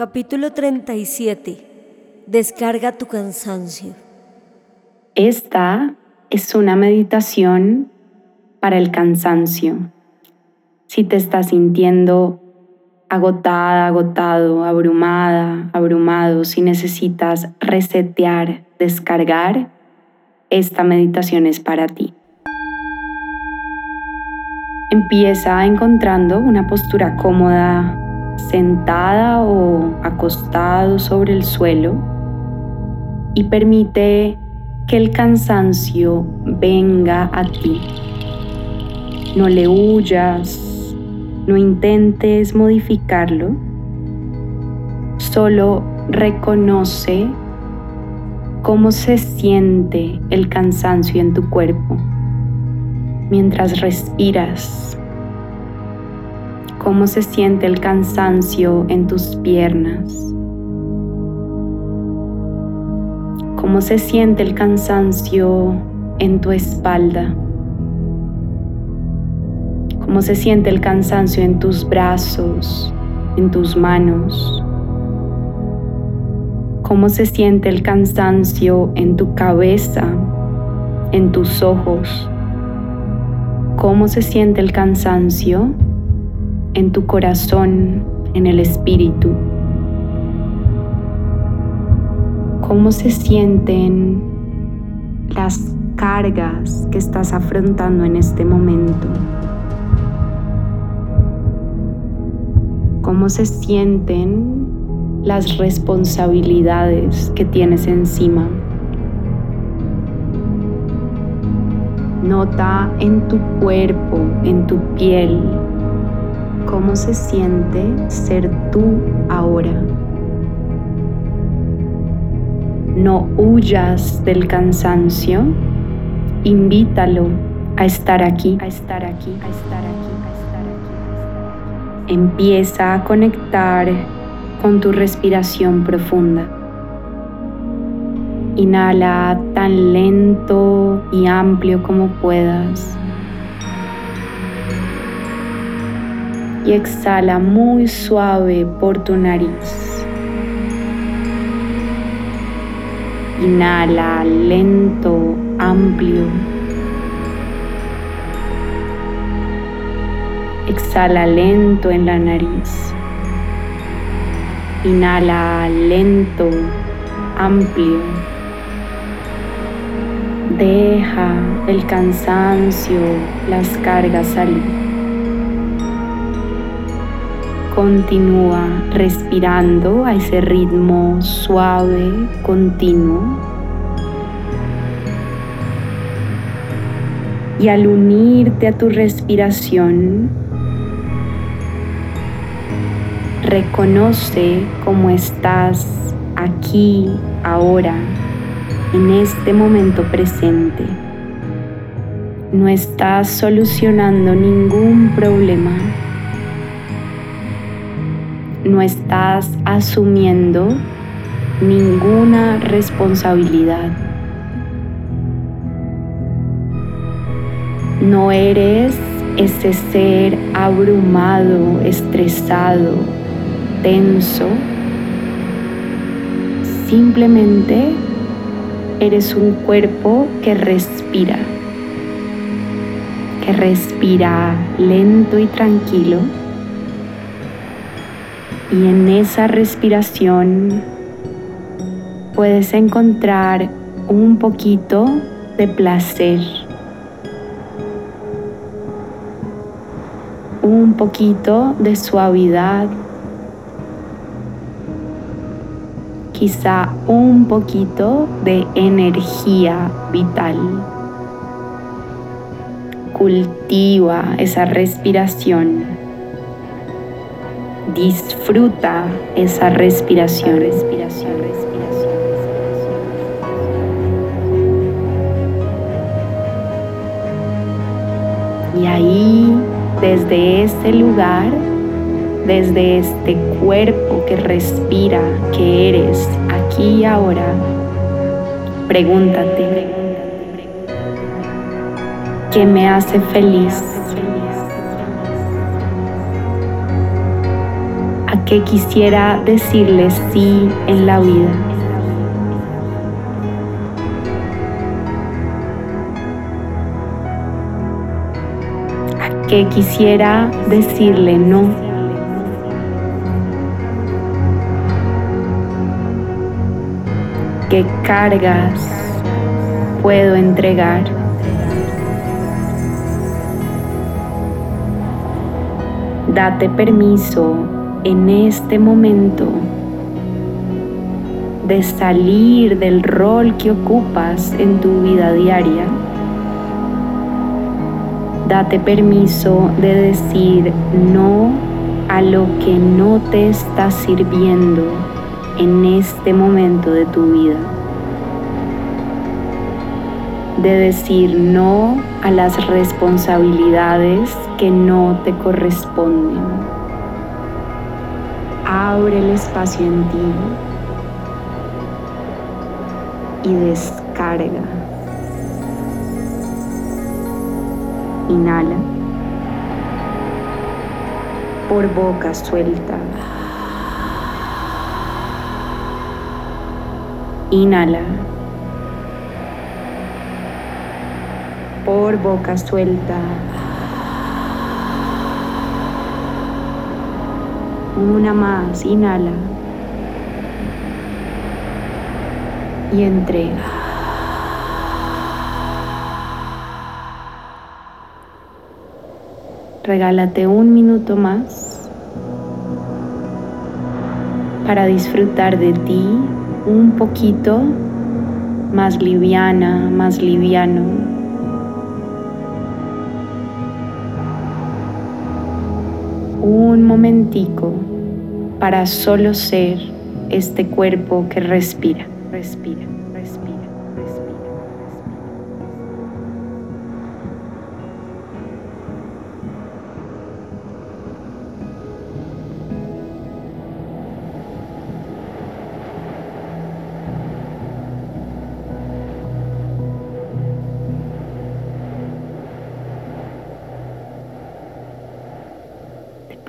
Capítulo 37. Descarga tu cansancio. Esta es una meditación para el cansancio. Si te estás sintiendo agotada, agotado, abrumada, abrumado, si necesitas resetear, descargar, esta meditación es para ti. Empieza encontrando una postura cómoda sentada o acostado sobre el suelo y permite que el cansancio venga a ti. No le huyas, no intentes modificarlo, solo reconoce cómo se siente el cansancio en tu cuerpo mientras respiras cómo se siente el cansancio en tus piernas, cómo se siente el cansancio en tu espalda, cómo se siente el cansancio en tus brazos, en tus manos, cómo se siente el cansancio en tu cabeza, en tus ojos, cómo se siente el cansancio en tu corazón, en el espíritu. ¿Cómo se sienten las cargas que estás afrontando en este momento? ¿Cómo se sienten las responsabilidades que tienes encima? Nota en tu cuerpo, en tu piel, cómo se siente ser tú ahora. No huyas del cansancio, invítalo a estar aquí, a estar aquí, a estar aquí, a estar aquí. Empieza a conectar con tu respiración profunda. Inhala tan lento y amplio como puedas. Y exhala muy suave por tu nariz. Inhala lento, amplio. Exhala lento en la nariz. Inhala lento, amplio. Deja el cansancio, las cargas salir. Continúa respirando a ese ritmo suave, continuo. Y al unirte a tu respiración, reconoce cómo estás aquí, ahora, en este momento presente. No estás solucionando ningún problema no estás asumiendo ninguna responsabilidad. No eres ese ser abrumado, estresado, tenso. Simplemente eres un cuerpo que respira, que respira lento y tranquilo y en esa respiración puedes encontrar un poquito de placer, un poquito de suavidad, quizá un poquito de energía vital. Cultiva esa respiración Disfruta esa respiración. respiración, respiración, Y ahí, desde este lugar, desde este cuerpo que respira, que eres aquí y ahora, pregúntate, ¿qué me hace feliz? ¿A qué quisiera decirle sí en la vida? ¿A qué quisiera decirle no? qué cargas puedo entregar. Date permiso en este momento de salir del rol que ocupas en tu vida diaria. Date permiso de decir no a lo que no te está sirviendo en este momento de tu vida. De decir no a las responsabilidades que no te corresponden. Abre el espacio en ti y descarga. Inhala. Por boca suelta. Inhala. Por boca suelta. Una más, inhala. Y entrega. Regálate un minuto más para disfrutar de ti un poquito más liviana, más liviano. Un momentico para solo ser este cuerpo que respira, respira.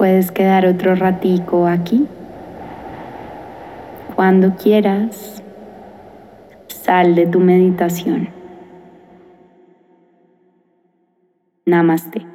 Puedes quedar otro ratico aquí. Cuando quieras, sal de tu meditación. Namaste.